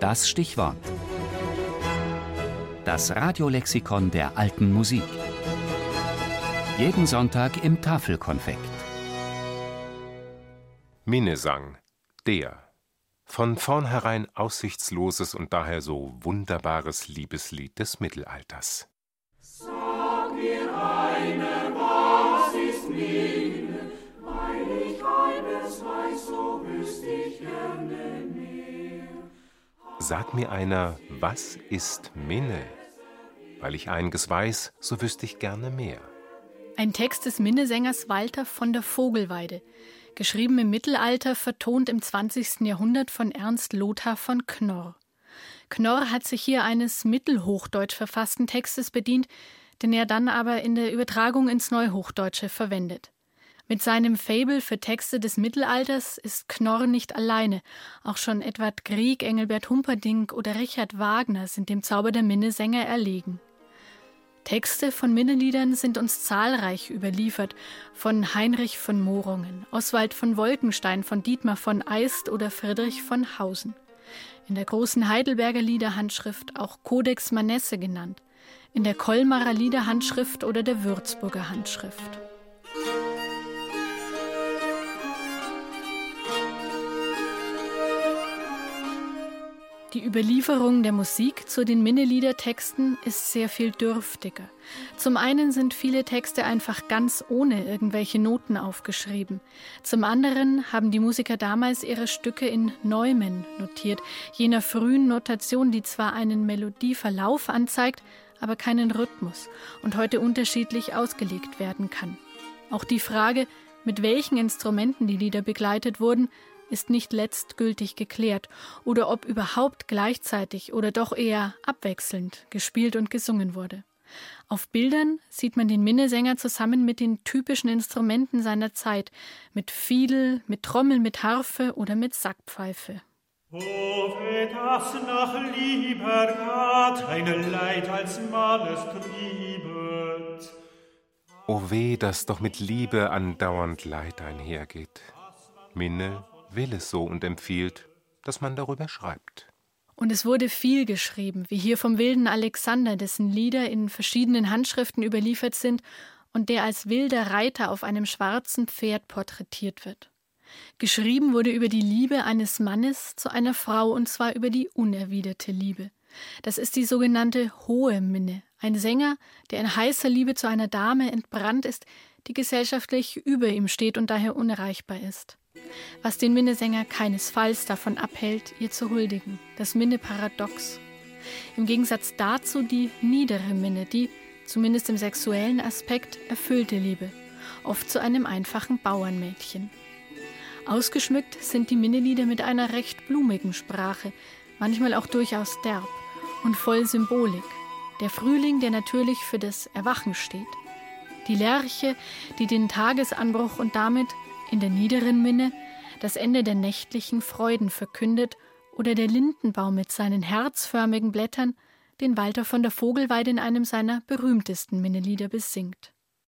Das Stichwort. Das Radiolexikon der alten Musik. Jeden Sonntag im Tafelkonfekt. Minnesang, der. Von vornherein aussichtsloses und daher so wunderbares Liebeslied des Mittelalters. Sag mir eine, was ist Minne, weil ich eines weiß, so wüsst ich mehr. Sag mir einer, was ist Minne? Weil ich einiges weiß, so wüsste ich gerne mehr. Ein Text des Minnesängers Walter von der Vogelweide, geschrieben im Mittelalter, vertont im 20. Jahrhundert von Ernst Lothar von Knorr. Knorr hat sich hier eines mittelhochdeutsch verfassten Textes bedient, den er dann aber in der Übertragung ins Neuhochdeutsche verwendet. Mit seinem Fabel für Texte des Mittelalters ist Knorr nicht alleine. Auch schon Edward Grieg, Engelbert Humperdinck oder Richard Wagner sind dem Zauber der Minnesänger erlegen. Texte von Minneliedern sind uns zahlreich überliefert, von Heinrich von Morungen, Oswald von Wolkenstein, von Dietmar von Eist oder Friedrich von Hausen. In der großen Heidelberger Liederhandschrift auch Codex Manesse genannt, in der Kolmarer Liederhandschrift oder der Würzburger Handschrift. Die Überlieferung der Musik zu den Minneliedertexten ist sehr viel dürftiger. Zum einen sind viele Texte einfach ganz ohne irgendwelche Noten aufgeschrieben. Zum anderen haben die Musiker damals ihre Stücke in Neumen notiert, jener frühen Notation, die zwar einen Melodieverlauf anzeigt, aber keinen Rhythmus und heute unterschiedlich ausgelegt werden kann. Auch die Frage, mit welchen Instrumenten die Lieder begleitet wurden, ist nicht letztgültig geklärt oder ob überhaupt gleichzeitig oder doch eher abwechselnd gespielt und gesungen wurde. Auf Bildern sieht man den Minnesänger zusammen mit den typischen Instrumenten seiner Zeit, mit Fiedel, mit Trommel, mit Harfe oder mit Sackpfeife. O weh, das nach lieber Gott ein Leid als Mannes triebet. O weh, dass doch mit Liebe andauernd Leid einhergeht. Minne will es so und empfiehlt, dass man darüber schreibt. Und es wurde viel geschrieben, wie hier vom wilden Alexander, dessen Lieder in verschiedenen Handschriften überliefert sind und der als wilder Reiter auf einem schwarzen Pferd porträtiert wird. Geschrieben wurde über die Liebe eines Mannes zu einer Frau, und zwar über die unerwiderte Liebe. Das ist die sogenannte hohe Minne, ein Sänger, der in heißer Liebe zu einer Dame entbrannt ist, die gesellschaftlich über ihm steht und daher unerreichbar ist was den Minnesänger keinesfalls davon abhält, ihr zu huldigen, das Minne-Paradox. Im Gegensatz dazu die niedere Minne, die, zumindest im sexuellen Aspekt, erfüllte Liebe, oft zu einem einfachen Bauernmädchen. Ausgeschmückt sind die Minnelieder mit einer recht blumigen Sprache, manchmal auch durchaus derb und voll Symbolik. Der Frühling, der natürlich für das Erwachen steht. Die Lerche, die den Tagesanbruch und damit in der niederen Minne das Ende der nächtlichen Freuden verkündet oder der Lindenbaum mit seinen herzförmigen Blättern, den Walter von der Vogelweide in einem seiner berühmtesten Minnelieder besingt.